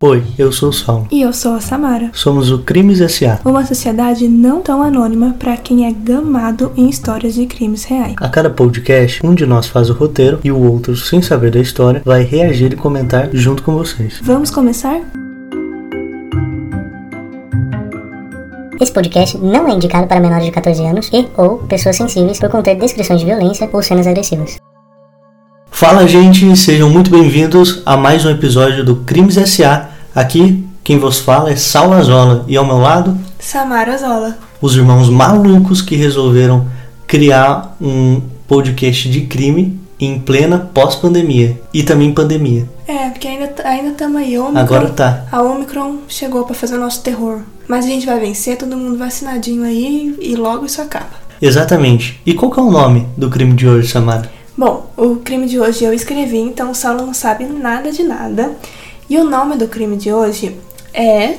Oi, eu sou o Saulo. E eu sou a Samara. Somos o Crimes S.A. Uma sociedade não tão anônima para quem é gamado em histórias de crimes reais. A cada podcast, um de nós faz o roteiro e o outro, sem saber da história, vai reagir e comentar junto com vocês. Vamos começar? Esse podcast não é indicado para menores de 14 anos e ou pessoas sensíveis por conter descrições de violência ou cenas agressivas. Fala, gente, sejam muito bem-vindos a mais um episódio do Crimes S.A. Aqui, quem vos fala é Saulo Azola e ao meu lado, Samara Zola. os irmãos malucos que resolveram criar um podcast de crime em plena pós-pandemia e também pandemia. É, porque ainda ainda estamos aí. Omicron, Agora tá. A Omicron chegou para fazer o nosso terror. Mas a gente vai vencer, todo mundo vacinadinho aí e logo isso acaba. Exatamente. E qual que é o nome do crime de hoje, Samara? Bom, o crime de hoje eu escrevi, então o Saulo não sabe nada de nada. E o nome do crime de hoje é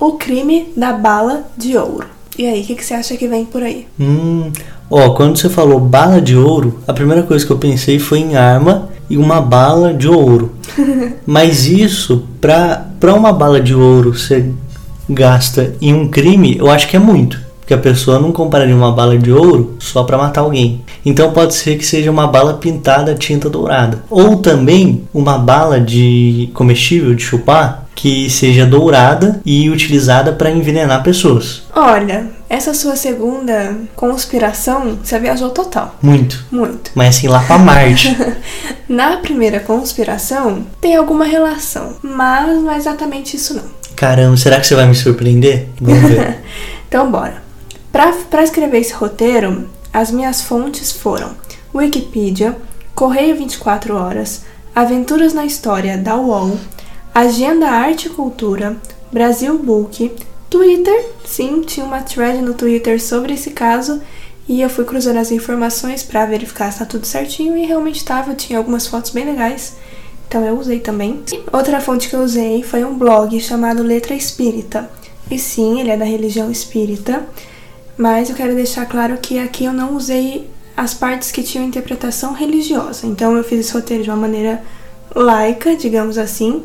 O Crime da Bala de Ouro. E aí, o que, que você acha que vem por aí? Hum, ó, quando você falou bala de ouro, a primeira coisa que eu pensei foi em arma e uma bala de ouro. Mas isso, pra, pra uma bala de ouro ser gasta em um crime, eu acho que é muito. Porque a pessoa não compraria uma bala de ouro só pra matar alguém. Então pode ser que seja uma bala pintada tinta dourada. Ou também uma bala de comestível, de chupar, que seja dourada e utilizada para envenenar pessoas. Olha, essa sua segunda conspiração, você viajou total. Muito. Muito. Mas assim, lá pra Marte. Na primeira conspiração, tem alguma relação, mas não é exatamente isso não. Caramba, será que você vai me surpreender? Vamos ver. Então, bora. Para escrever esse roteiro, as minhas fontes foram Wikipedia, Correio 24 Horas, Aventuras na História da UOL, Agenda Arte e Cultura, Brasil Book, Twitter, sim, tinha uma thread no Twitter sobre esse caso e eu fui cruzando as informações para verificar se tá tudo certinho e realmente estava, tinha algumas fotos bem legais, então eu usei também. Outra fonte que eu usei foi um blog chamado Letra Espírita, e sim, ele é da religião espírita, mas eu quero deixar claro que aqui eu não usei as partes que tinham interpretação religiosa. Então eu fiz esse roteiro de uma maneira laica, digamos assim,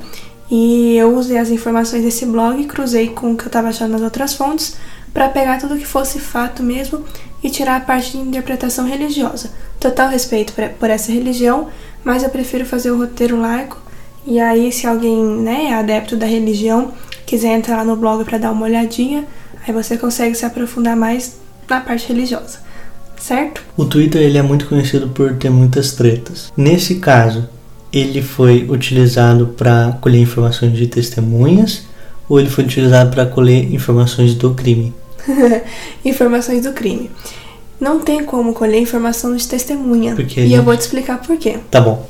e eu usei as informações desse blog, cruzei com o que eu estava achando nas outras fontes, para pegar tudo que fosse fato mesmo e tirar a parte de interpretação religiosa. Total respeito por essa religião, mas eu prefiro fazer o roteiro laico. E aí, se alguém né, é adepto da religião, quiser entrar lá no blog para dar uma olhadinha, aí você consegue se aprofundar mais na parte religiosa, certo? O Twitter ele é muito conhecido por ter muitas tretas. Nesse caso, ele foi utilizado para colher informações de testemunhas ou ele foi utilizado para colher informações do crime? Informações do crime. Não tem como colher informação de testemunha. Porque e ele- eu vou te explicar por quê. Tá bom.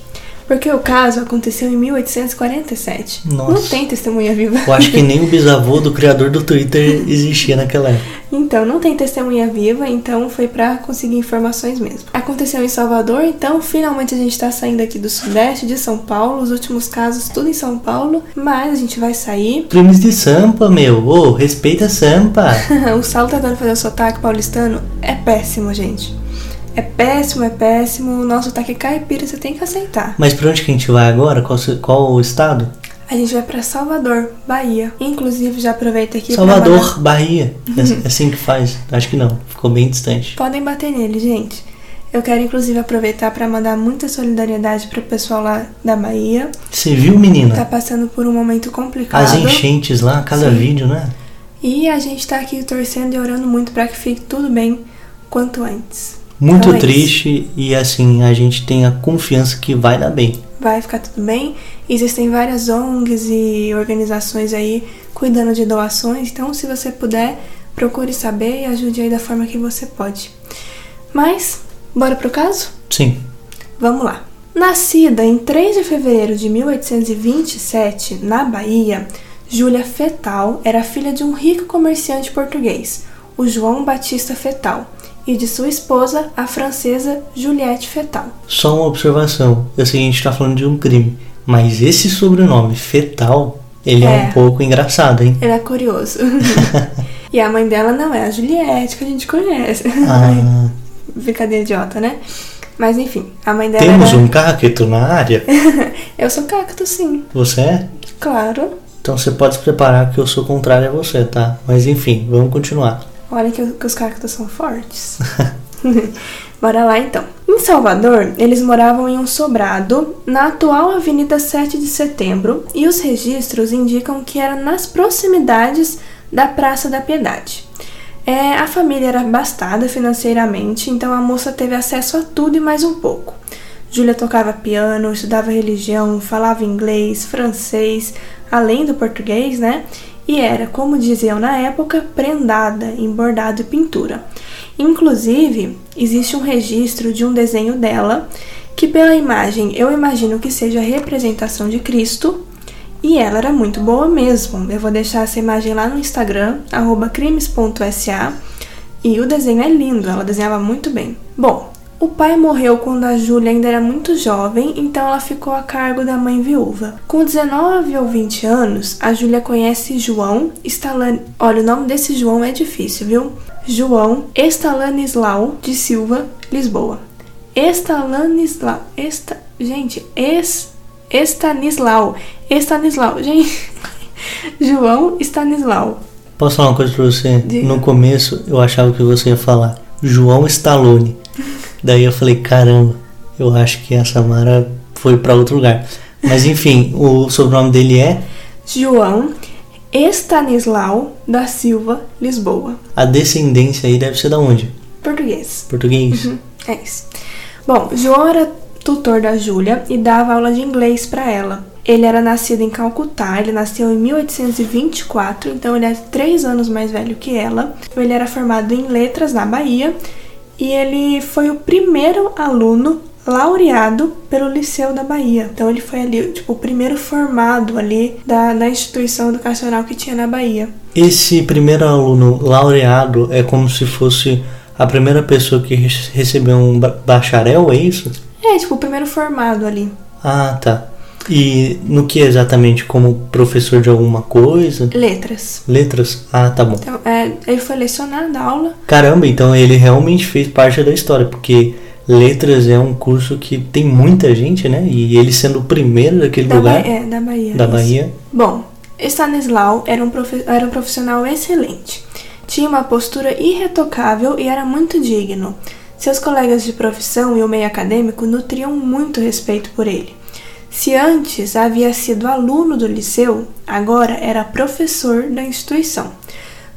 Porque o caso aconteceu em 1847. Nossa. Não tem testemunha viva. Eu acho que nem o bisavô do criador do Twitter existia naquela época. Então, não tem testemunha viva, então foi pra conseguir informações mesmo. Aconteceu em Salvador, então finalmente a gente tá saindo aqui do Sudeste, de São Paulo, os últimos casos tudo em São Paulo, mas a gente vai sair. Crimes de Sampa, meu. Ô, respeita Sampa. o Saulo tentando fazer o sotaque paulistano é péssimo, gente. É péssimo, é péssimo. O nosso sotaque caipira você tem que aceitar. Mas pra onde que a gente vai agora? Qual, qual o estado? A gente vai pra Salvador, Bahia. Inclusive, já aproveita aqui pra Salvador, mandar- Bahia. É é assim que faz. Acho que não. Ficou bem distante. Podem bater nele, gente. Eu quero inclusive aproveitar para mandar muita solidariedade pro pessoal lá da Bahia. Você viu, menina? Tá passando por um momento complicado. As enchentes lá, cada Sim. vídeo, né? E a gente tá aqui torcendo e orando muito para que fique tudo bem quanto antes. Muito Então é triste e assim, a gente tem a confiança que vai dar bem. Vai ficar tudo bem. Existem várias ONGs e organizações aí cuidando de doações, então se você puder, procure saber e ajude aí da forma que você pode. Mas, bora pro caso? Sim. Vamos lá. Nascida em 3 de fevereiro de 1827, na Bahia, Júlia Fetal era filha de um rico comerciante português, o João Batista Fetal, e de sua esposa, a francesa Juliette Fetal. Só uma observação. Eu sei que a gente tá falando de um crime, mas esse sobrenome, Fetal, ele é, É. um pouco engraçado, hein? Ele é curioso. e a mãe dela não é a Juliette, que a gente conhece. Ah, Brincadeira idiota, né? Mas enfim, a mãe dela temos era... um cacto na área? Eu sou cacto, sim. Você é? Claro. Então você pode se preparar que eu sou contrário a você, tá? Mas enfim, vamos continuar. Olha que, que os cactos são fortes. Bora lá então. Em Salvador, eles moravam em um sobrado na atual Avenida 7 de Setembro e os registros indicam que era nas proximidades da Praça da Piedade. É, a família era abastada financeiramente, então a moça teve acesso a tudo e mais um pouco. Júlia tocava piano, estudava religião, falava inglês, francês, além do português, né? E era, como diziam na época, prendada em bordado e pintura. Inclusive, existe um registro de um desenho dela, que pela imagem eu imagino que seja a representação de Cristo, e ela era muito boa mesmo. Eu vou deixar essa imagem lá no Instagram, crimes.sa, e o desenho é lindo, ela desenhava muito bem. Bom, o pai morreu quando a Júlia ainda era muito jovem, então ela ficou a cargo da mãe viúva. Com 19 ou 20 anos, a Júlia conhece João Stalan... Olha, o nome desse João é difícil, viu? João Estalanislau de Silva, Lisboa. Estalanislau... Esta... Gente, es... Estanislau. Estanislau. Gente... João Estanislau. Posso falar uma coisa pra você? Diga. No começo, eu achava que você ia falar João Stallone. Daí eu falei, caramba, eu acho que a Samara foi para outro lugar. Mas enfim, o sobrenome dele é João Estanislau da Silva Lisboa. A descendência aí deve ser da onde? Português. Português. Uhum, é isso. Bom, João era tutor da Júlia e dava aula de inglês para ela. Ele era nascido em Calcutá, ele nasceu em 1824, então ele é três anos mais velho que ela. Ele era formado em letras na Bahia e ele foi o primeiro aluno laureado pelo Liceu da Bahia. Então ele foi ali, tipo, o primeiro formado ali da, da instituição educacional que tinha na Bahia. Esse primeiro aluno laureado é como se fosse a primeira pessoa que recebeu um bacharel, é isso? É, tipo, o primeiro formado ali. Ah, tá. E no que exatamente? Como professor de alguma coisa? Letras. Letras? Ah, tá bom. Então, é, ele foi lecionar, dar aula. Caramba, então ele realmente fez parte da história, porque letras é um curso que tem muita gente, né? E ele sendo o primeiro daquele da lugar. Ba é, da Bahia. Da isso. Bahia. Bom, Stanislau era um, era um profissional excelente. Tinha uma postura irretocável e era muito digno. Seus colegas de profissão e o meio acadêmico nutriam muito respeito por ele. Se antes havia sido aluno do liceu, agora era professor da instituição.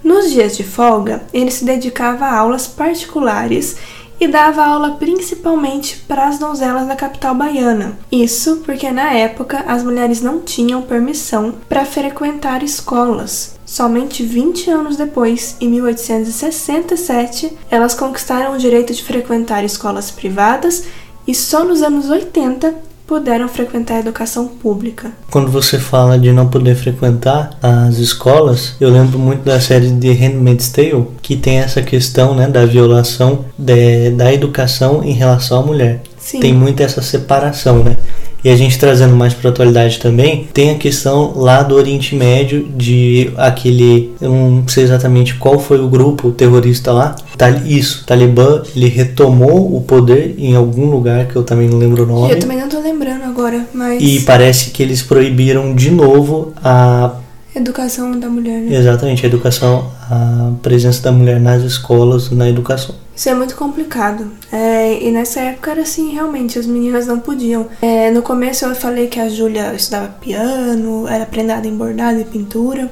Nos dias de folga, ele se dedicava a aulas particulares e dava aula principalmente para as donzelas da capital baiana. Isso porque na época as mulheres não tinham permissão para frequentar escolas. Somente 20 anos depois, em 1867, elas conquistaram o direito de frequentar escolas privadas e só nos anos 80 puderam frequentar a educação pública. Quando você fala de não poder frequentar as escolas, eu lembro muito da série de Handmaid's Tale, que tem essa questão né, da violação de, da educação em relação à mulher. Sim. Tem muito essa separação, né? E a gente trazendo mais para atualidade também, tem a questão lá do Oriente Médio de aquele, eu não sei exatamente qual foi o grupo terrorista lá. Isso, Talibã, ele retomou o poder em algum lugar que eu também não lembro o nome. Eu também não tô lembrando agora, mas E parece que eles proibiram de novo a educação da mulher, né? Exatamente, a educação, a presença da mulher nas escolas, na educação. Isso é muito complicado. É, e nessa época era assim, realmente, as meninas não podiam. É, no começo eu falei que a Júlia estudava piano, era prendada em bordado e pintura.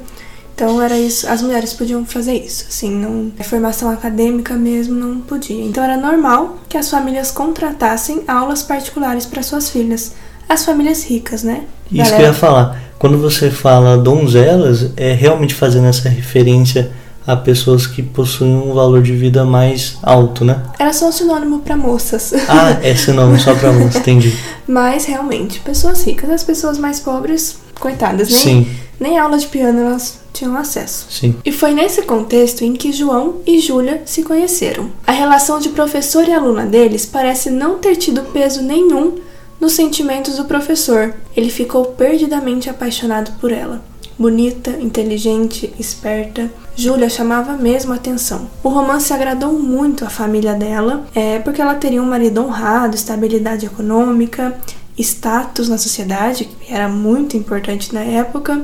Então era isso, as mulheres podiam fazer isso, assim, não, formação acadêmica mesmo não podia. Então era normal que as famílias contratassem aulas particulares para suas filhas, as famílias ricas, né? Isso Galera... que eu ia falar. Quando você fala donzelas, é realmente fazendo essa referência a pessoas que possuem um valor de vida mais alto, né? Era só um sinônimo para moças. Ah, é sinônimo só para moças, entendi. Mas realmente, pessoas ricas, as pessoas mais pobres, coitadas, nem, Sim. nem aula de piano elas tinham acesso. Sim. E foi nesse contexto em que João e Júlia se conheceram. A relação de professor e aluna deles parece não ter tido peso nenhum nos sentimentos do professor. Ele ficou perdidamente apaixonado por ela. Bonita, inteligente, esperta, Júlia chamava mesmo a atenção. O romance agradou muito a família dela, é, porque ela teria um marido honrado, estabilidade econômica, status na sociedade, que era muito importante na época.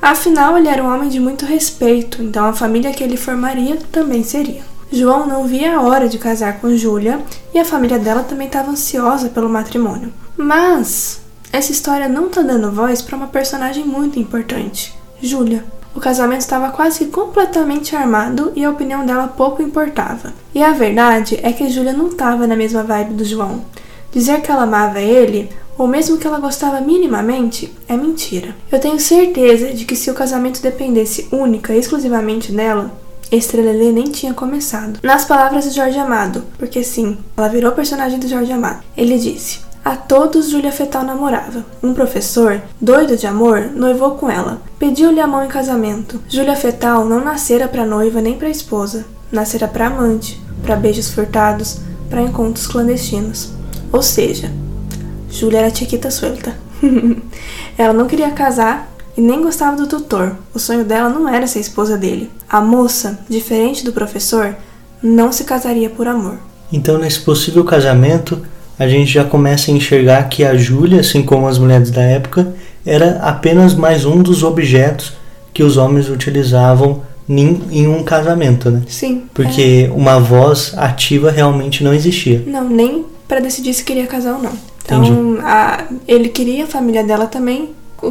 Afinal, ele era um homem de muito respeito, então a família que ele formaria também seria. João não via a hora de casar com Júlia e a família dela também estava ansiosa pelo matrimônio. Mas essa história não está dando voz para uma personagem muito importante, Júlia. O casamento estava quase completamente armado e a opinião dela pouco importava. E a verdade é que Júlia não estava na mesma vibe do João. Dizer que ela amava ele, ou mesmo que ela gostava minimamente, é mentira. Eu tenho certeza de que se o casamento dependesse única e exclusivamente dela, Estrelelê nem tinha começado. Nas palavras de Jorge Amado, porque sim, ela virou personagem do Jorge Amado. Ele disse: a todos Júlia Fetal namorava. Um professor, doido de amor, noivou com ela. Pediu-lhe a mão em casamento. Júlia Fetal não nascera para noiva nem para esposa. Nascera para amante, para beijos furtados, para encontros clandestinos. Ou seja, Júlia era chiquita suelta. ela não queria casar e nem gostava do tutor. O sonho dela não era ser esposa dele. A moça, diferente do professor, não se casaria por amor. Então, nesse possível casamento, a gente já começa a enxergar que a Júlia, assim como as mulheres da época, era apenas mais um dos objetos que os homens utilizavam em um casamento, né? Sim. Porque é. uma voz ativa realmente não existia. Não, nem para decidir se queria casar ou não. Então, a, ele queria a família dela também,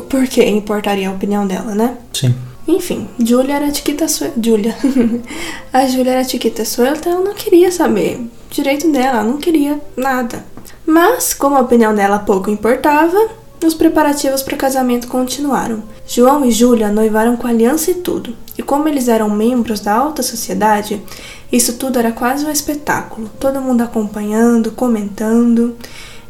porque importaria a opinião dela, né? Sim. Enfim, Julia era chiquita suelta. Julia. a Julia era chiquita suelta, ela não queria saber direito dela, não queria nada. Mas, como a opinião dela pouco importava, os preparativos para o casamento continuaram. João e Júlia noivaram com aliança e tudo, e como eles eram membros da alta sociedade, isso tudo era quase um espetáculo, todo mundo acompanhando, comentando,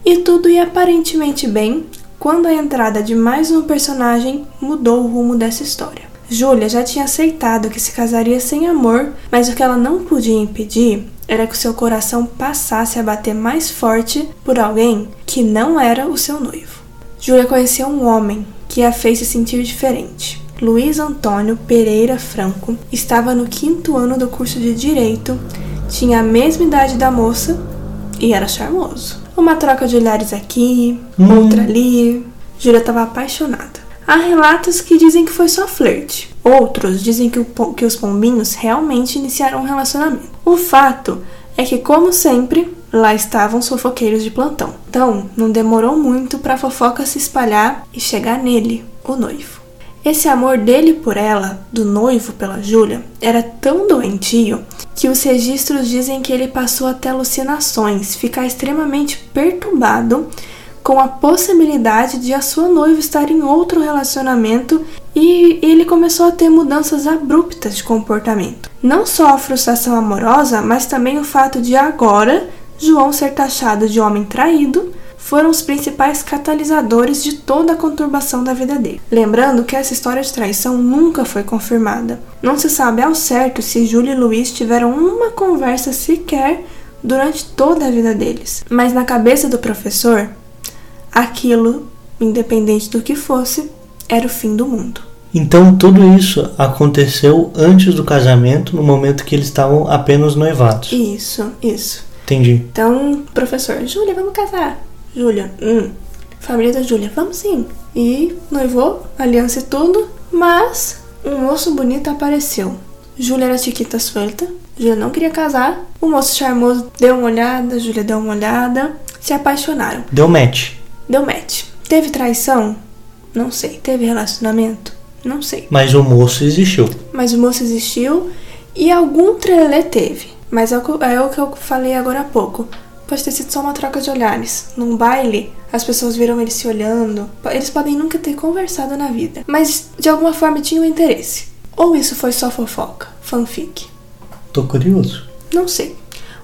e tudo ia aparentemente bem quando a entrada de mais um personagem mudou o rumo dessa história. Júlia já tinha aceitado que se casaria sem amor, mas o que ela não podia impedir era que seu coração passasse a bater mais forte por alguém que não era o seu noivo. Júlia conhecia um homem que a fez se sentir diferente. Luiz Antônio Pereira Franco estava no quinto ano do curso de Direito, tinha a mesma idade da moça e era charmoso. Uma troca de olhares aqui, hum. outra ali. Júlia estava apaixonada. Há relatos que dizem que foi só flerte. Outros dizem que, o, que os pombinhos realmente iniciaram um relacionamento. O fato é que, como sempre, lá estavam os fofoqueiros de plantão. Então, não demorou muito para a fofoca se espalhar e chegar nele, o noivo. Esse amor dele por ela, do noivo pela Júlia, era tão doentio que os registros dizem que ele passou até alucinações, ficar extremamente perturbado com a possibilidade de a sua noiva estar em outro relacionamento e ele começou a ter mudanças abruptas de comportamento. Não só a frustração amorosa, mas também o fato de agora João ser taxado de homem traído foram os principais catalisadores de toda a conturbação da vida dele. Lembrando que essa história de traição nunca foi confirmada. Não se sabe ao certo se Júlia e Luiz tiveram uma conversa sequer durante toda a vida deles. Mas na cabeça do professor, aquilo, independente do que fosse, era o fim do mundo. Então tudo isso aconteceu antes do casamento, no momento que eles estavam apenas noivados. Isso, isso. Entendi. Então, professor, Júlia, vamos casar. Júlia, hum. Família da Júlia, vamos sim. E noivou, aliança e tudo, mas um moço bonito apareceu. Júlia era chiquita suelta, Júlia não queria casar. O moço charmoso deu uma olhada, Júlia deu uma olhada, se apaixonaram. Deu match. Deu match. Teve traição? Não sei. Teve relacionamento? Não sei. Mas o moço existiu. Mas o moço existiu e algum trelelê teve. Mas é o, é o que eu falei agora há pouco. Pode ter sido só uma troca de olhares. Num baile, as pessoas viram eles se olhando. Eles podem nunca ter conversado na vida. Mas de alguma forma tinham interesse. Ou isso foi só fofoca? Fanfic? Tô curioso. Não sei.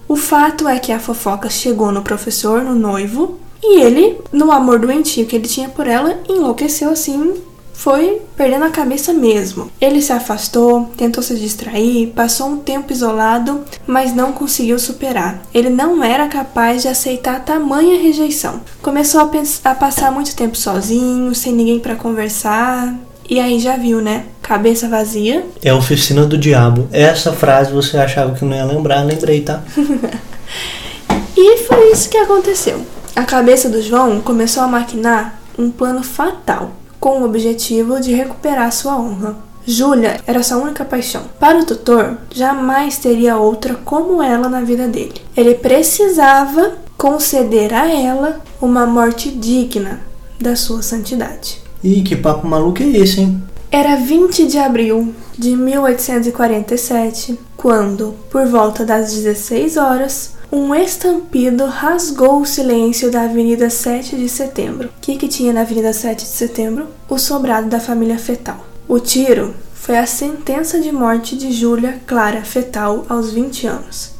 O fato é que a fofoca chegou no professor, no noivo, e ele, no amor doentio que ele tinha por ela, enlouqueceu assim, foi perdendo a cabeça mesmo. Ele se afastou, tentou se distrair, passou um tempo isolado, mas não conseguiu superar. Ele não era capaz de aceitar tamanha rejeição. Começou a, a passar muito tempo sozinho, sem ninguém para conversar. E aí já viu, né? Cabeça vazia. É a oficina do diabo. Essa frase você achava que não ia lembrar, lembrei, tá? e foi isso que aconteceu. A cabeça do João começou a maquinar um plano fatal. com o objetivo de recuperar sua honra. Júlia era sua única paixão. Para o tutor, jamais teria outra como ela na vida dele. Ele precisava conceder a ela uma morte digna da sua santidade. Ih, que papo maluco é esse, hein? Era 20 de abril de 1847 quando, por volta das 16 horas, um estampido rasgou o silêncio da Avenida 7 de Setembro. O que, que tinha na Avenida 7 de Setembro? O sobrado da família Fetal. O tiro foi a sentença de morte de Júlia Clara Fetal aos 20 anos.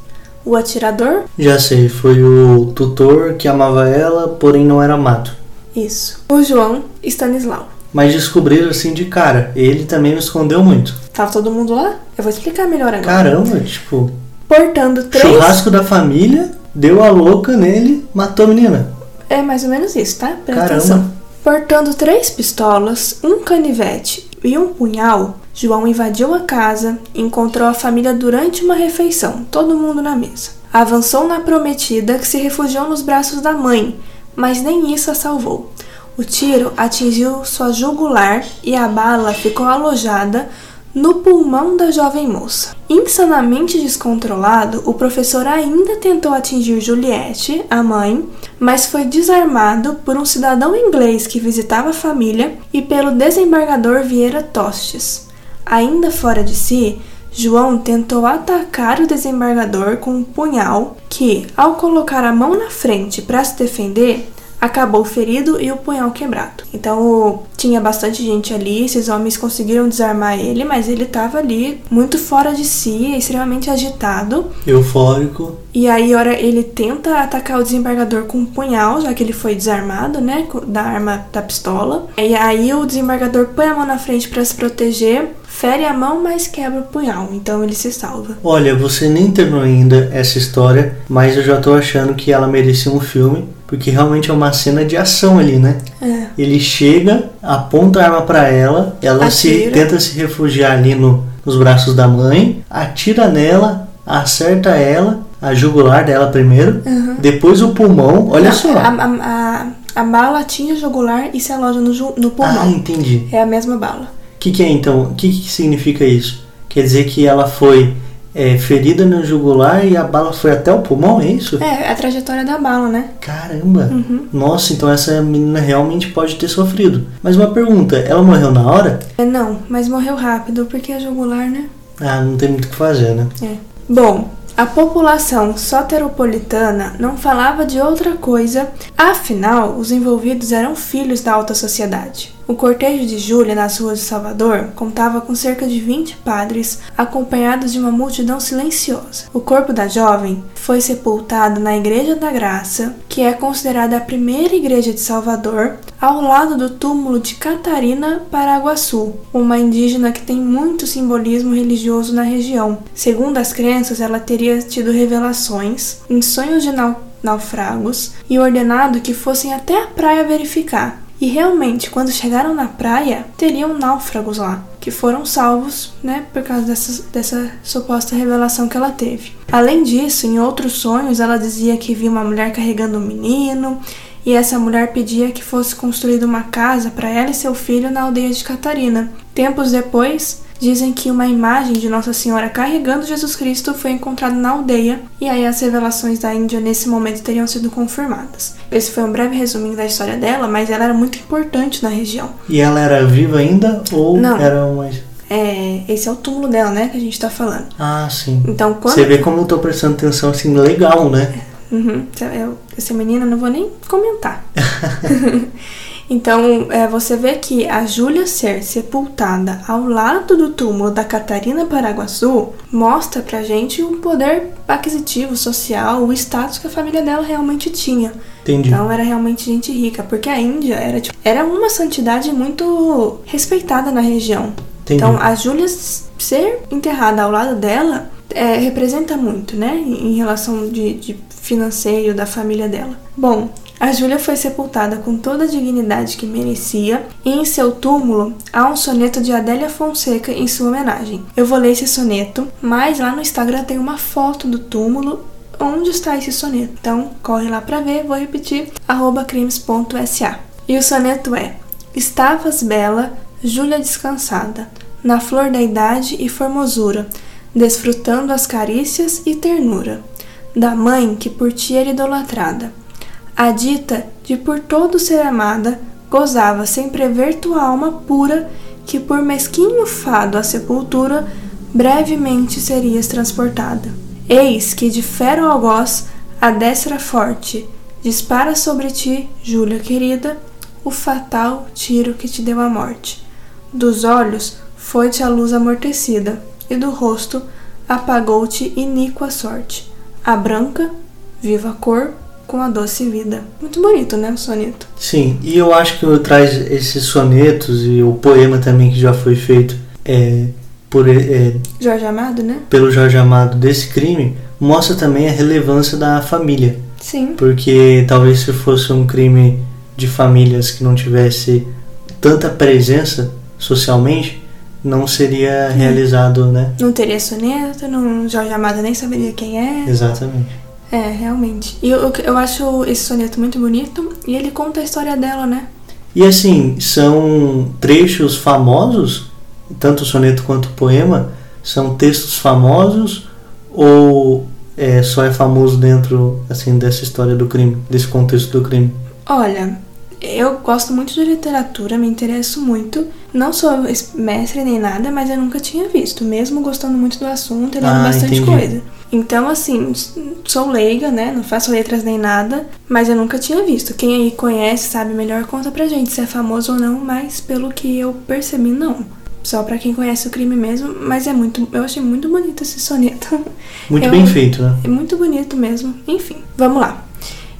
O atirador? Já sei, foi o tutor que amava ela, porém não era amado. Isso. O João Stanislau. Mas descobriram assim de cara. Ele também me escondeu muito. Tava todo mundo lá? Eu vou explicar melhor agora. Caramba, tipo, Portando três. churrasco da família, deu a louca nele, matou a menina. É mais ou menos isso, tá? Presta Caramba. atenção. Portando três pistolas, um canivete e um punhal, João invadiu a casa e encontrou a família durante uma refeição, todo mundo na mesa. Avançou na prometida que se refugiou nos braços da mãe, mas nem isso a salvou. O tiro atingiu sua jugular e a bala ficou alojada no pulmão da jovem moça. Insanamente descontrolado, o professor ainda tentou atingir Juliette, a mãe, mas foi desarmado por um cidadão inglês que visitava a família e pelo desembargador Vieira Tostes. Ainda fora de si, João tentou atacar o desembargador com um punhal que, ao colocar a mão na frente para se defender, acabou ferido e o punhal quebrado. Então tinha bastante gente ali, esses homens conseguiram desarmar ele, mas ele estava ali muito fora de si, extremamente agitado. Eufórico. E aí, hora ele tenta atacar o desembargador com um punhal, já que ele foi desarmado, né, da arma da pistola. E aí o desembargador põe a mão na frente para se proteger, fere a mão, mas quebra o punhal. Então ele se salva. Olha, você nem terminou ainda essa história, mas eu já tô achando que ela merecia um filme, porque realmente é uma cena de ação ali, né? É. Ele chega, aponta a arma pra ela, ela se Atira. tenta se refugiar ali no, nos braços da mãe, atira nela, acerta ela, a jugular dela primeiro, depois o pulmão, olha Não, só. A, a, a, a bala o jugular e se aloja no, no Ah, pulmão. entendi. É a mesma bala. O que, que é então? O que, que significa isso? Quer dizer que ela foi é, ferida no jugular e a bala foi até o pulmão, é isso? É, a trajetória da bala, né? Caramba! Uhum. Nossa, então essa menina realmente pode ter sofrido. Mas uma pergunta, ela morreu na hora? É, não, mas morreu rápido, porque é jugular, né? Ah, não tem muito o que fazer, né? É. Bom, a população soteropolitana não falava de outra coisa, afinal, os envolvidos eram filhos da alta sociedade. O cortejo de Júlia nas ruas de Salvador contava com cerca de 20 padres, acompanhados de uma multidão silenciosa. O corpo da jovem foi sepultado na Igreja da Graça, que é considerada a primeira igreja de Salvador, ao lado do túmulo de Catarina Paraguaçu, uma indígena que tem muito simbolismo religioso na região. Segundo as crenças, ela teria tido revelações em sonhos de nau- naufragos e ordenado que fossem até a praia verificar. E realmente, quando chegaram na praia, teriam náufragos lá, que foram salvos, né, por causa dessa, dessa suposta revelação que ela teve. Além disso, em outros sonhos, ela dizia que via uma mulher carregando um menino, e essa mulher pedia que fosse construída uma casa para ela e seu filho na aldeia de Catarina. Tempos depois, dizem que uma imagem de Nossa Senhora carregando Jesus Cristo foi encontrada na aldeia, e aí as revelações da Índia nesse momento teriam sido confirmadas. Esse foi um breve resuminho da história dela, mas ela era muito importante na região. E ela era viva ainda ou Não. era uma. É, esse é o túmulo dela, né, que a gente tá falando. Ah, sim. Então, quando. Você vê como eu tô prestando atenção assim, legal, né? Uhum, eu- essa menina não vou nem comentar. então, é, você vê que a Júlia ser sepultada ao lado do túmulo da Catarina Paraguaçu mostra pra gente o poder aquisitivo, social, o status que a família dela realmente tinha. Entendi. Então era realmente gente rica, porque a Índia era, tipo, era uma santidade muito respeitada na região. Entendi. Então a Júlia ser enterrada ao lado dela é, representa muito, né? Em em relação de, de financeiro da família dela. Bom, a Júlia foi sepultada com toda a dignidade que merecia e em seu túmulo há um soneto de Adélia Fonseca em sua homenagem. Eu vou ler esse soneto, mas lá no Instagram tem uma foto do túmulo onde está esse soneto. Então corre lá pra ver, vou repetir, crimes.sa. E o soneto é Estavas bela, Júlia descansada, na flor da idade e formosura, desfrutando as carícias e ternura da mãe que por ti era idolatrada. A dita de por todo ser amada, gozava sem prever tua alma pura, que por mesquinho fado à sepultura, brevemente serias transportada. Eis que de fero algoz, a destra forte, dispara sobre ti, Júlia querida, o fatal tiro que te deu a morte. Dos olhos foi-te a luz amortecida, e do rosto apagou-te iníqua sorte. A branca, viva cor, com a doce vida. Muito bonito, né, o soneto? Sim, e eu acho que traz esses sonetos e o poema também que já foi feito é, por é, Jorge Amado, né? pelo Jorge Amado desse crime mostra também a relevância da família. Sim. Porque talvez se fosse um crime de famílias que não tivesse tanta presença socialmente, não seria realizado, né? Não teria soneto, não, Jorge Amado nem saberia quem é. Exatamente. É, realmente. E eu, eu acho esse soneto muito bonito e ele conta a história dela, né? E assim, são trechos famosos, tanto o soneto quanto o poema, são textos famosos ou é, só é famoso dentro assim dessa história do crime, desse contexto do crime? Olha, eu gosto muito de literatura, me interesso muito. Não sou mestre nem nada, mas eu nunca tinha visto, mesmo gostando muito do assunto e lendo Ah, bastante entendi. coisa. Então, assim, sou leiga, né? Não faço letras nem nada, mas eu nunca tinha visto. Quem aí conhece, sabe melhor, conta pra gente se é famoso ou não, mas pelo que eu percebi, não. Só pra quem conhece o crime mesmo, mas é muito. Eu achei muito bonito esse soneto. Muito Eu- bem feito, né? É muito bonito mesmo. Enfim, vamos lá.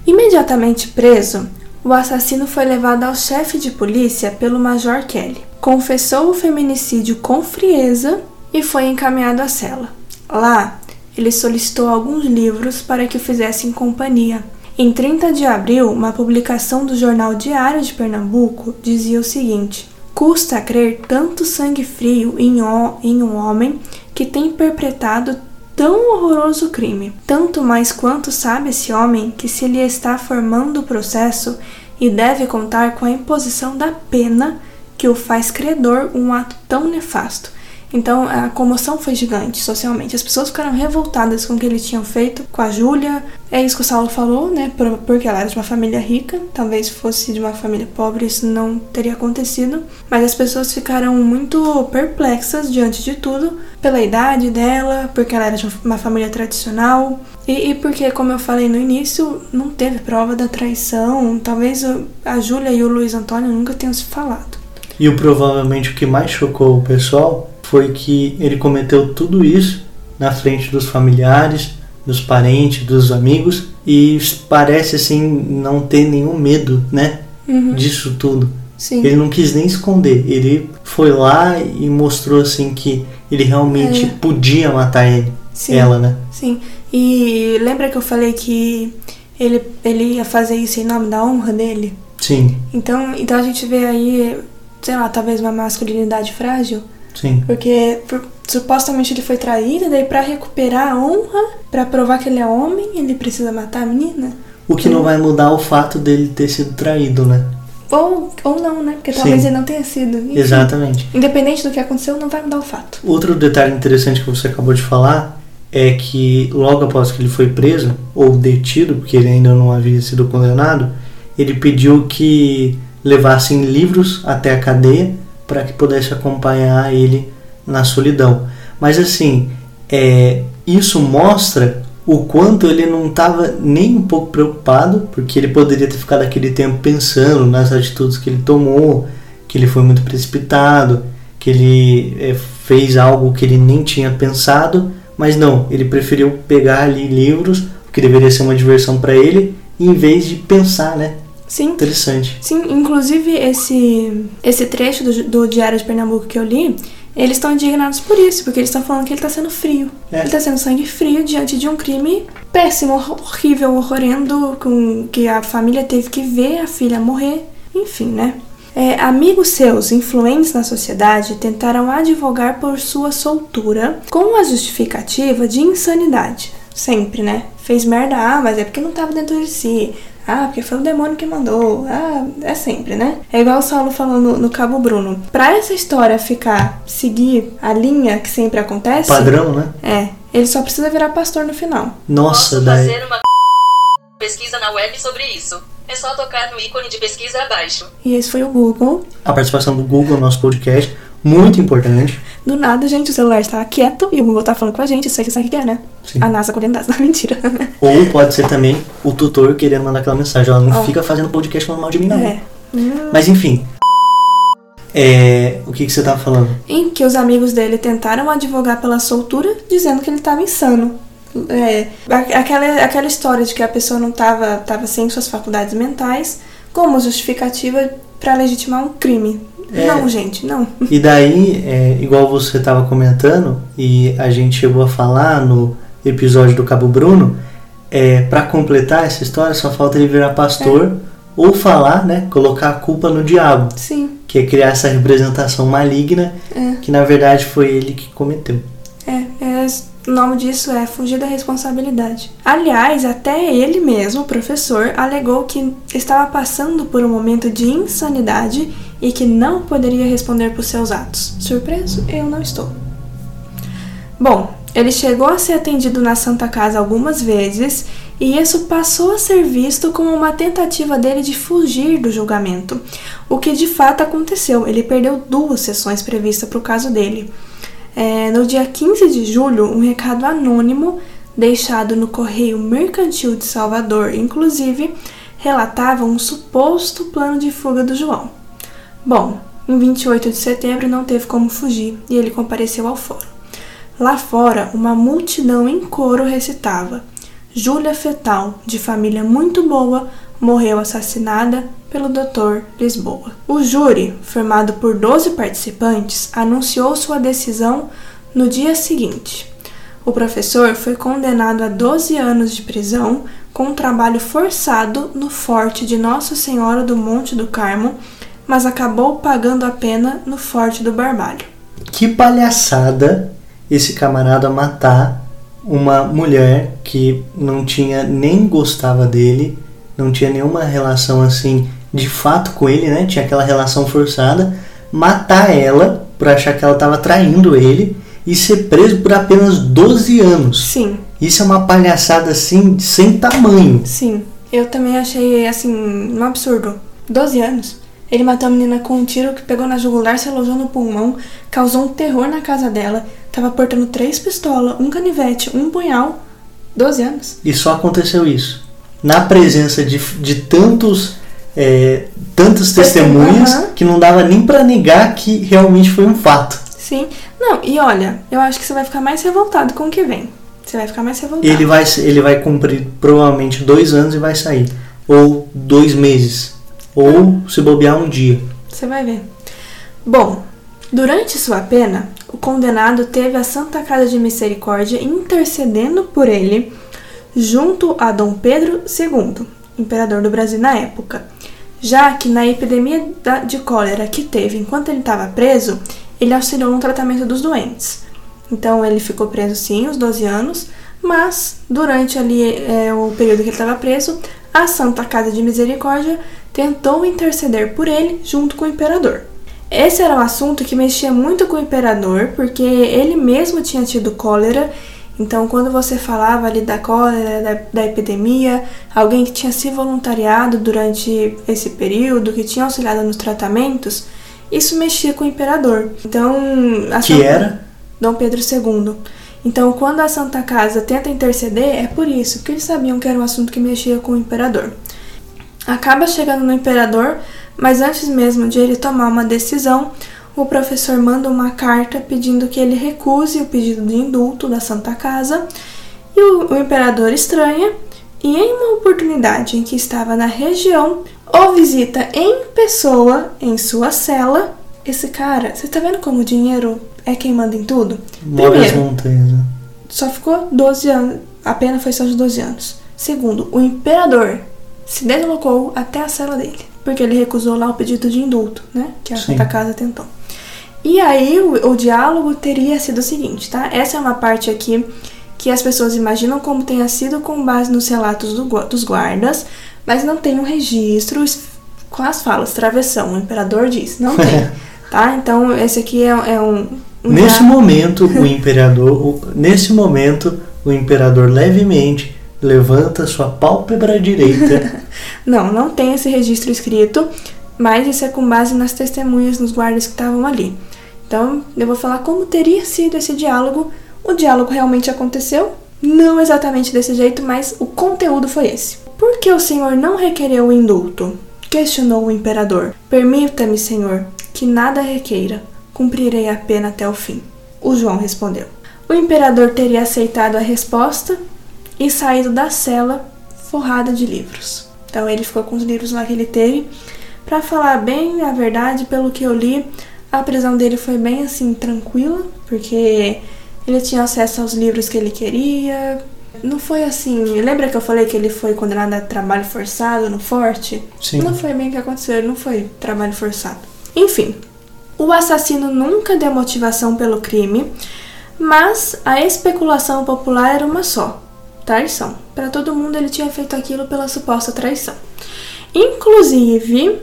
Imediatamente preso, o assassino foi levado ao chefe de polícia pelo Major Kelly. Confessou o feminicídio com frieza e foi encaminhado à cela. Lá, ele solicitou alguns livros para que o fizessem companhia. Em 30 de abril, uma publicação do jornal Diário de Pernambuco dizia o seguinte: Custa crer tanto sangue frio em, em um homem que tem perpetrado tão horroroso crime. Tanto mais quanto sabe esse homem que se lhe está formando o processo e deve contar com a imposição da pena que o faz credor um ato tão nefasto. Então a comoção foi gigante socialmente. As pessoas ficaram revoltadas com o que eles tinham feito com a Júlia. É isso que o Saulo falou, né? Por- Porque ela era de uma família rica. Talvez fosse de uma família pobre, isso não teria acontecido. Mas as pessoas ficaram muito perplexas diante de tudo, pela idade dela, porque ela era de uma família tradicional. E, e porque, como eu falei no início, não teve prova da traição. Talvez a Júlia e o Luiz Antônio nunca tenham se falado. E o provavelmente o que mais chocou o pessoal foi que ele cometeu tudo isso na frente dos familiares, dos parentes, dos amigos e parece assim não ter nenhum medo, né, Uhum. disso tudo. Sim. Ele não quis nem esconder, ele foi lá e mostrou assim que ele realmente É. podia matar ele, Sim. ela, né? Sim. E lembra que eu falei que ele, ele ia fazer isso em nome da honra dele? Sim, Então, então a gente vê aí, sei lá, talvez uma masculinidade frágil. Sim, Porque por- supostamente ele foi traído, daí pra recuperar a honra, pra provar que ele é homem, ele precisa matar a menina? O que não vai mudar o fato dele ter sido traído, né? Ou, ou não, né? Porque talvez Sim. ele não tenha sido. Enfim, Exatamente. Independente do que aconteceu, não vai mudar o fato. Outro detalhe interessante que você acabou de falar é que logo após que ele foi preso ou detido, porque ele ainda não havia sido condenado, ele pediu que levassem livros até a cadeia para que pudesse acompanhar ele na solidão. Mas assim, é, isso mostra o quanto ele não estava nem um pouco preocupado, porque ele poderia ter ficado aquele tempo pensando nas atitudes que ele tomou, que ele foi muito precipitado, que ele é, fez algo que ele nem tinha pensado, mas não, ele preferiu pegar ali livros, que deveria ser uma diversão para ele, em vez de pensar, né? Sim. Interessante. Sim, inclusive esse, esse trecho do, do Diário de Pernambuco que eu li, eles estão indignados por isso, porque eles estão falando que ele está sendo frio. É. Ele está sendo sangue frio diante de um crime péssimo, hor- horrível, horrorendo, com que a família teve que ver a filha morrer. Enfim, né? É, amigos seus influentes na sociedade tentaram advogar por sua soltura com a justificativa de insanidade. Sempre, né? Fez merda, ah, mas é porque não tava dentro de si. Ah, porque foi o demônio que mandou. Ah, é sempre, né? É igual o Saulo falou no, no Cabo Bruno. Pra essa história ficar, seguir a linha que sempre acontece. Padrão, né? É. Ele só precisa virar pastor no final. Nossa, Posso daí. fazer uma pesquisa na web sobre isso. É só tocar no ícone de pesquisa abaixo. E esse foi o Google. A participação do Google no nosso podcast, muito importante. Do nada, gente, o celular está quieto e o Google tá falando com a gente. Isso aqui sabe o que é, né? Sim. A NASA dados. Não, mentira. Ou pode ser também o tutor querendo mandar aquela mensagem. Ela não Ó. fica fazendo podcast falando mal de mim, não. é. Mas enfim. É, o que, que você tava falando? Em que os amigos dele tentaram advogar pela soltura, dizendo que ele estava insano. É, aquela, aquela história de que a pessoa não estava tava sem suas faculdades mentais como justificativa para legitimar um crime. É. Não, gente, não. E daí, é, igual você tava comentando, e a gente chegou a falar no episódio do Cabo Bruno, é, para completar essa história só falta ele virar pastor ou falar, né? Colocar a culpa no diabo, Sim, que é criar essa representação maligna é, que na verdade foi ele que cometeu. O nome disso é fugir da responsabilidade. Aliás, até ele mesmo, o professor, alegou que estava passando por um momento de insanidade e que não poderia responder por seus atos. Surpreso? Eu não estou. Bom, ele chegou a ser atendido na Santa Casa algumas vezes e isso passou a ser visto como uma tentativa dele de fugir do julgamento, o que de fato aconteceu. Ele perdeu duas sessões previstas para o caso dele. É, no dia 15 de julho, um recado anônimo deixado no Correio Mercantil de Salvador, inclusive, relatava um suposto plano de fuga do João. Bom, em 28 de setembro não teve como fugir e ele compareceu ao fórum. Lá fora, uma multidão em coro recitava: Júlia Fetal, de família muito boa, morreu assassinada pelo Dr. Lisboa. O júri, formado por 12 participantes, anunciou sua decisão no dia seguinte. O professor foi condenado a 12 anos de prisão com um trabalho forçado no forte de Nossa Senhora do Monte do Carmo, mas acabou pagando a pena no forte do Barbalho. Que palhaçada esse camarada matar uma mulher que não tinha nem gostava dele, não tinha nenhuma relação assim de fato com ele, né? Tinha aquela relação forçada, matar ela por achar que ela estava traindo ele e ser preso por apenas 12 anos. Sim, Isso é uma palhaçada assim sem tamanho. sim. Eu também achei assim um absurdo. 12 anos. Ele matou a menina com um tiro que pegou na jugular, se alojou no pulmão, causou um terror na casa dela, tava portando três pistolas, um canivete, um punhal. 12 anos. E só aconteceu isso. Na presença de, de tantos. é, tantas testemunhas Aham. que não dava nem pra negar que realmente foi um fato. Sim. Não, e olha, eu acho que você vai ficar mais revoltado com o que vem. Você vai ficar mais revoltado. Ele vai, ele vai cumprir provavelmente dois anos e vai sair. Ou dois meses. Ou se bobear um dia. Você vai ver. Bom, durante sua pena, o condenado teve a Santa Casa de Misericórdia intercedendo por ele junto a Dom Pedro II, imperador do Brasil na época, já que na epidemia de cólera que teve enquanto ele estava preso, ele auxiliou no tratamento dos doentes. Então ele ficou preso sim, os 12 anos, mas durante ali é, o período que ele estava preso, a Santa Casa de Misericórdia tentou interceder por ele junto com o imperador. Esse era um assunto que mexia muito com o imperador, porque ele mesmo tinha tido cólera. Então, quando você falava ali da cólera, da, da epidemia, alguém que tinha se voluntariado durante esse período, que tinha auxiliado nos tratamentos, isso mexia com o imperador. Então, a Que Santa- era? Dom Pedro II. Então, quando a Santa Casa tenta interceder, é por isso, porque eles sabiam que era um assunto que mexia com o imperador. Acaba chegando no imperador, mas antes mesmo de ele tomar uma decisão, o professor manda uma carta pedindo que ele recuse o pedido de indulto da Santa Casa, e o, o imperador estranha, e em uma oportunidade em que estava na região, o visita em pessoa em sua cela. Esse cara, você tá vendo como o dinheiro é quem manda em tudo? Move as Primeiro, montanhas. né? só ficou 12 anos. A pena foi só de 12 anos. Segundo, o imperador se deslocou até a cela dele. Porque ele recusou lá o pedido de indulto, né? Que a Sim. Santa Casa tentou. E aí o, o diálogo teria sido o seguinte, tá? Essa é uma parte aqui que as pessoas imaginam como tenha sido com base nos relatos do dos guardas, mas não tem um registro com as falas travessão. O imperador diz, não tem, tá? Então esse aqui é, é um, um Nesse momento, o imperador, o- nesse momento, o imperador levemente levanta sua pálpebra direita. Não, não tem esse registro escrito, mas isso é com base nas testemunhas, nos guardas que estavam ali. Então, eu vou falar como teria sido esse diálogo. O diálogo realmente aconteceu, não exatamente desse jeito, mas o conteúdo foi esse. Por que o senhor não requereu o indulto? Questionou o imperador. Permita-me, senhor, que nada requeira. Cumprirei a pena até o fim. O João respondeu. O imperador teria aceitado a resposta e saído da cela forrada de livros. Então ele ficou com os livros lá que ele teve. Pra falar bem a verdade, pelo que eu li, a prisão dele foi bem assim tranquila, porque ele tinha acesso aos livros que ele queria. Não foi assim. Lembra que eu falei que ele foi condenado a trabalho forçado no forte? Sim. Não foi bem o que aconteceu, ele não foi trabalho forçado. Enfim, o assassino nunca deu motivação pelo crime, mas a especulação popular era uma só: traição. Para todo mundo ele tinha feito aquilo pela suposta traição. Inclusive,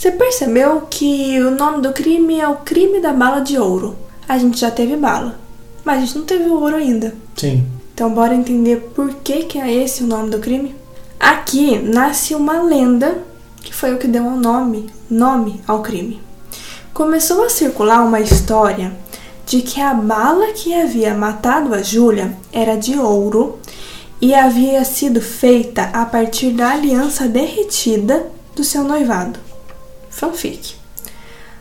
você percebeu que o nome do crime é o crime da bala de ouro. A gente já teve bala, mas a gente não teve ouro ainda. Sim. Então bora entender por que, que é esse o nome do crime? Aqui nasce uma lenda que foi o que deu o nome, nome ao crime. Começou a circular uma história de que a bala que havia matado a Júlia era de ouro e havia sido feita a partir da aliança derretida do seu noivado. Fanfic.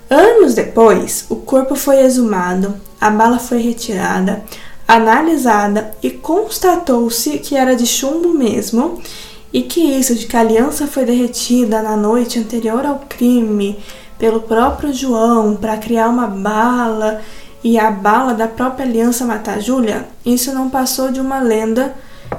Anos depois, o corpo foi exumado, a bala foi retirada, analisada e constatou-se que era de chumbo mesmo e que isso de que a aliança foi derretida na noite anterior ao crime pelo próprio João para criar uma bala e a bala da própria aliança matar Júlia, isso não passou de uma lenda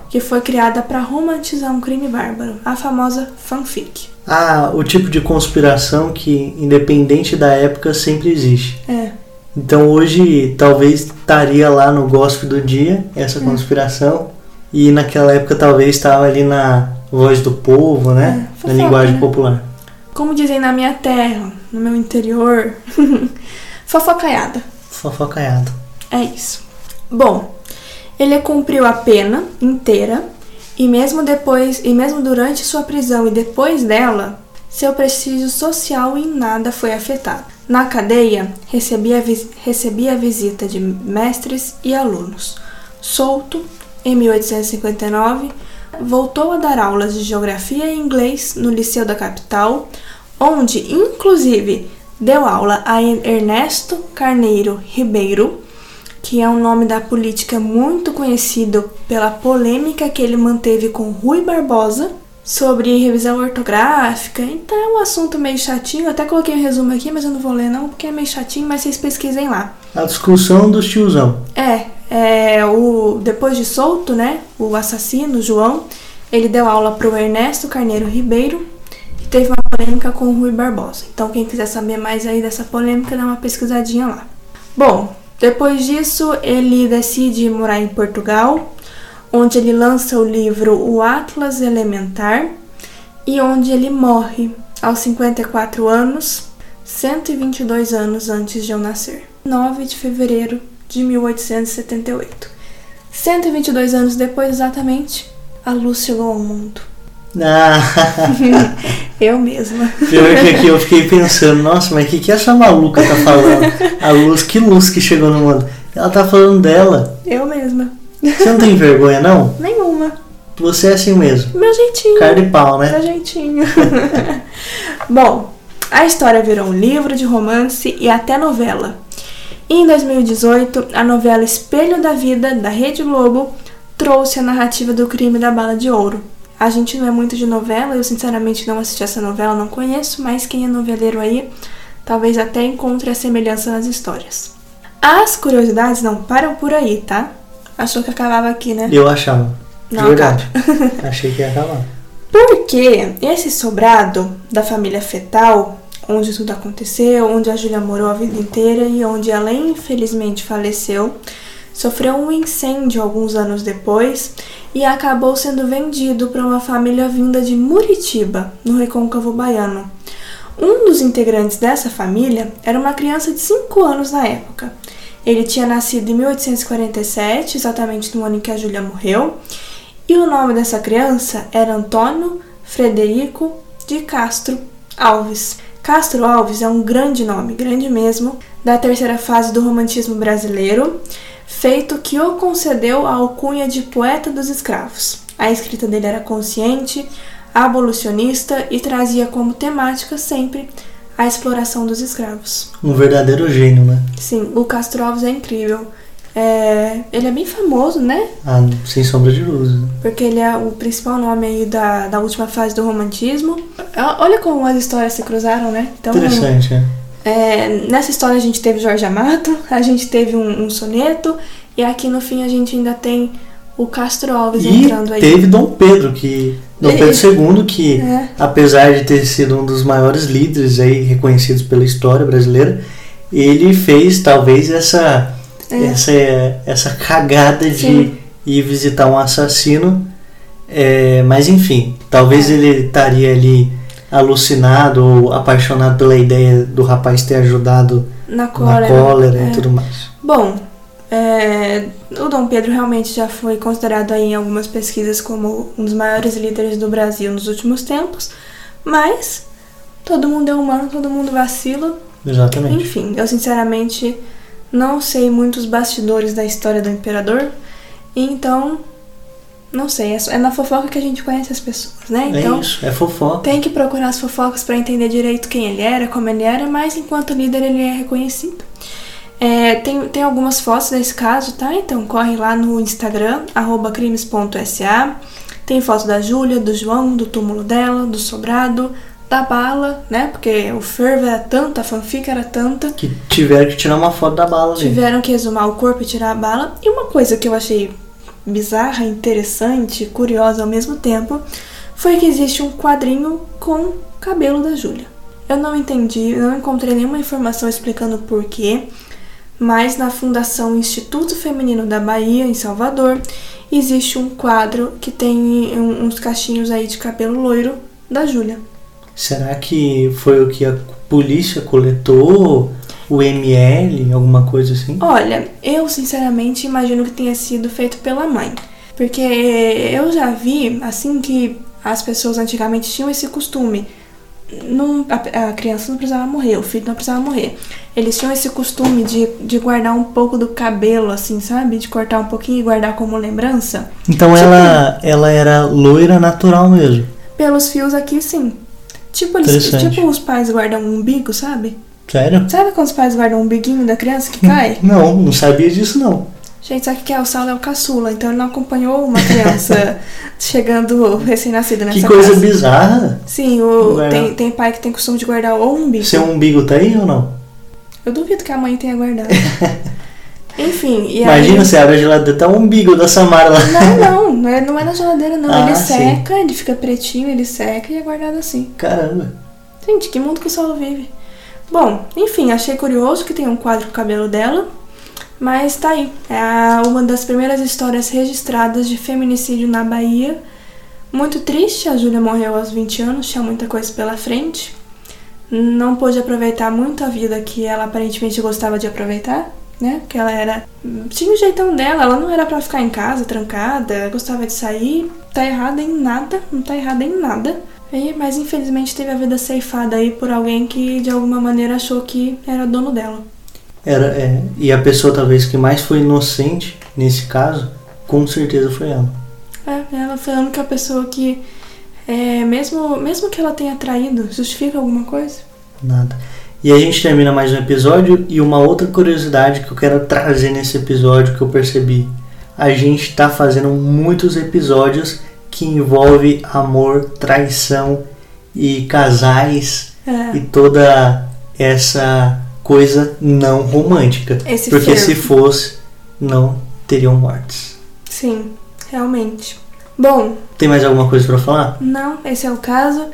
que foi criada para romantizar um crime bárbaro, a famosa fanfic. Ah, o tipo de conspiração que, independente da época, sempre existe. É, Então hoje talvez estaria lá no gospel do dia essa conspiração e naquela época talvez estava ali na voz do povo, né? É, na fofoca, linguagem né? popular. como dizem na minha terra, no meu interior, fofocaiada. Fofocaiado. É isso. Bom, ele cumpriu a pena inteira e mesmo depois e mesmo durante sua prisão e depois dela, seu prestígio social em nada foi afetado. Na cadeia, recebia, recebia visita de mestres e alunos. Solto, em 1859, voltou a dar aulas de geografia e inglês no Liceu da capital, onde, inclusive, deu aula a Ernesto Carneiro Ribeiro, que é um nome da política muito conhecido pela polêmica que ele manteve com Rui Barbosa sobre revisão ortográfica. Então é um assunto meio chatinho. Eu até coloquei um resumo aqui, mas eu não vou ler não, porque é meio chatinho, mas vocês pesquisem lá. A discussão dos tiozão. É, é o depois de solto, né? O assassino João, ele deu aula pro Ernesto Carneiro Ribeiro e teve uma polêmica com o Rui Barbosa. Então quem quiser saber mais aí dessa polêmica, dá uma pesquisadinha lá. Bom, depois disso ele decide morar em Portugal, onde ele lança o livro O Atlas Elementar e onde ele morre aos 54 anos, 122 anos antes de eu nascer. 9 de fevereiro de 1878. 122 anos depois, exatamente, a luz chegou ao mundo. Ah, Eu mesma. pior que aqui eu fiquei pensando, nossa, mas o que, que essa maluca tá falando? A luz, que luz que chegou no mundo? Ela tá falando dela. Eu mesma. Você não tem vergonha, não? Nenhuma. Você é assim mesmo. Meu jeitinho. Cara de pau, né? Meu jeitinho. Bom, a história virou um livro de romance e até novela. Em 2018, a novela Espelho da Vida, da Rede Globo, trouxe a narrativa do crime da bala de ouro. A gente não é muito de novela, eu sinceramente não assisti essa novela, não conheço, mas quem é noveleiro aí talvez até encontre a semelhança nas histórias. As curiosidades não param por aí, tá? Achou que acabava aqui, né? Eu achava. De Não verdade. Achei que ia acabar. Porque esse sobrado da família fetal, onde tudo aconteceu, onde a Júlia morou a vida inteira e onde ela infelizmente faleceu, sofreu um incêndio alguns anos depois e acabou sendo vendido para uma família vinda de Muritiba, no recôncavo baiano. Um dos integrantes dessa família era uma criança de 5 anos na época. Ele tinha nascido em 1847, exatamente no ano em que a Júlia morreu, e o nome dessa criança era Antônio Frederico de Castro Alves. Castro Alves é um grande nome, grande mesmo, da terceira fase do romantismo brasileiro, feito que o concedeu a alcunha de poeta dos escravos. A escrita dele era consciente, abolicionista e trazia como temática sempre a exploração dos escravos. Um verdadeiro gênio, né? Sim, o Castro Alves é incrível. É, ele é bem famoso, né? Ah, sem sombra de dúvida. Porque ele é o principal nome aí da, da última fase do romantismo. Olha como as histórias se cruzaram, né? Então, Interessante, é. É, nessa história a gente teve Jorge Amato, a gente teve um, um, soneto, e aqui no fim a gente ainda tem o Castro Alves e entrando aí. teve Dom Pedro, que Dom Pedro II, que é. apesar de ter sido um dos maiores líderes aí reconhecidos pela história brasileira, ele fez talvez essa é. essa essa cagada de ir visitar um assassino, é, mas enfim, talvez é. ele estaria ali alucinado ou apaixonado pela ideia do rapaz ter ajudado na cólera, na cólera e tudo mais. Bom, é, o Dom Pedro realmente já foi considerado aí em algumas pesquisas como um dos maiores líderes do Brasil nos últimos tempos, mas todo mundo é humano, todo mundo vacila. Exatamente. Enfim, eu sinceramente não sei muitos bastidores da história do imperador, então não sei, é na fofoca que a gente conhece as pessoas, né? É então, é isso, é fofoca. Tem que procurar as fofocas para entender direito quem ele era, como ele era, mas enquanto líder ele é reconhecido. É, tem, tem algumas fotos desse caso, tá? Então corre lá no Instagram, crimes.sa. Tem foto da Júlia, do João, do túmulo dela, do sobrado, da bala, né? Porque o fervo era tanto, a fanfic era tanta. Que tiveram que tirar uma foto da bala. Tiveram que exumar o corpo e tirar a bala. E uma coisa que eu achei bizarra, interessante, curiosa ao mesmo tempo, foi que existe um quadrinho com cabelo da Júlia. Eu não entendi, não encontrei nenhuma informação explicando porquê mas na Fundação Instituto Feminino da Bahia, em Salvador, existe um quadro que tem uns cachinhos aí de cabelo loiro da Júlia. Será que foi o que a polícia coletou? O ML, alguma coisa assim? Olha, eu sinceramente imagino que tenha sido feito pela mãe. Porque eu já vi, assim que as pessoas antigamente tinham esse costume não, a, a, criança não precisava morrer, o filho não precisava morrer. Eles tinham esse costume de, de guardar um pouco do cabelo, assim, sabe? De cortar um pouquinho e guardar como lembrança. Então tipo, ela, ela era loira natural mesmo? Pelos fios aqui, sim. Tipo, eles, tipo os pais guardam um umbigo, sabe? Sério? Sabe quando os pais guardam um umbiguinho da criança que cai? não, não sabia disso não. Gente, sabe que é? O Saulo é o caçula, então ele não acompanhou uma criança chegando recém-nascida nessa Que coisa casa. bizarra. Sim, o, tem, tem pai que tem costume de guardar o umbigo. Seu umbigo tá aí ou não? Eu duvido que a mãe tenha guardado. Enfim, e Imagina, aí... você abre a geladeira, tá o umbigo da Samara lá. Não, não, não é, não é na geladeira, não. Ah, ele seca, sim. ele fica pretinho, ele seca e é guardado assim. Caramba. Gente, que mundo que o Saulo vive. Bom, enfim, achei curioso que tem um quadro com o cabelo dela. Mas tá aí. É uma das primeiras histórias registradas de feminicídio na Bahia. Muito triste, a Júlia morreu aos 20 anos, tinha muita coisa pela frente. Não pôde aproveitar muito a vida que ela aparentemente gostava de aproveitar, né? Porque ela era. Tinha o jeitão dela, ela não era para ficar em casa, trancada, gostava de sair. Tá errada em nada, não tá errada em nada. E, mas infelizmente teve a vida ceifada aí por alguém que de alguma maneira achou que era dono dela. Era, é, e a pessoa talvez que mais foi inocente nesse caso, com certeza foi ela. É, ela foi a única pessoa que, é, mesmo, mesmo que ela tenha traído, justifica alguma coisa? Nada. E a gente termina mais um episódio e uma outra curiosidade que eu quero trazer nesse episódio que eu percebi. A gente está fazendo muitos episódios que envolve amor, traição e casais é. e toda essa coisa não romântica. Esse porque fervo. se fosse, não teriam mortes. Sim, realmente. Bom. Tem mais alguma coisa para falar? Não, esse é o caso.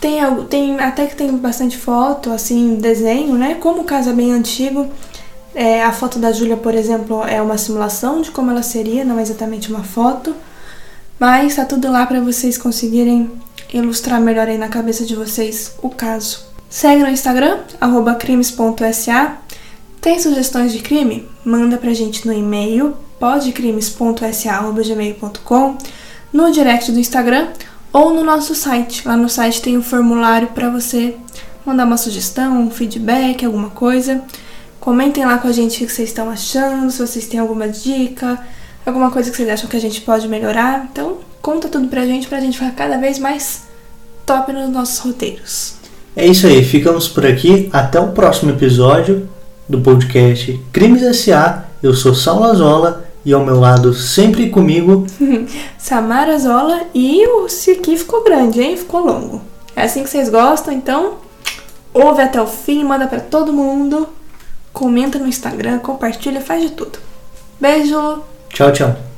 Tem, tem até que tem bastante foto, assim, desenho, né? Como o caso é bem antigo, é, a foto da Júlia, por exemplo, é uma simulação de como ela seria, não é exatamente uma foto. Mas tá tudo lá para vocês conseguirem ilustrar melhor aí na cabeça de vocês o caso. Segue no Instagram, crimes.sa. Tem sugestões de crime? Manda pra gente no e-mail podcrimes.sa.gmail.com, no direct do Instagram ou no nosso site. Lá no site tem um formulário para você mandar uma sugestão, um feedback, alguma coisa. Comentem lá com a gente o que vocês estão achando, se vocês têm alguma dica, alguma coisa que vocês acham que a gente pode melhorar. Então, conta tudo pra gente, pra gente ficar cada vez mais top nos nossos roteiros. É isso aí, ficamos por aqui. Até o próximo episódio do podcast Crimes S.A. Eu sou Saulo Azola e ao meu lado, sempre comigo, Samara Zola e o aqui ficou grande, hein? Ficou longo. É assim que vocês gostam, então ouve até o fim, manda para todo mundo, comenta no Instagram, compartilha, faz de tudo. Beijo! Tchau, tchau.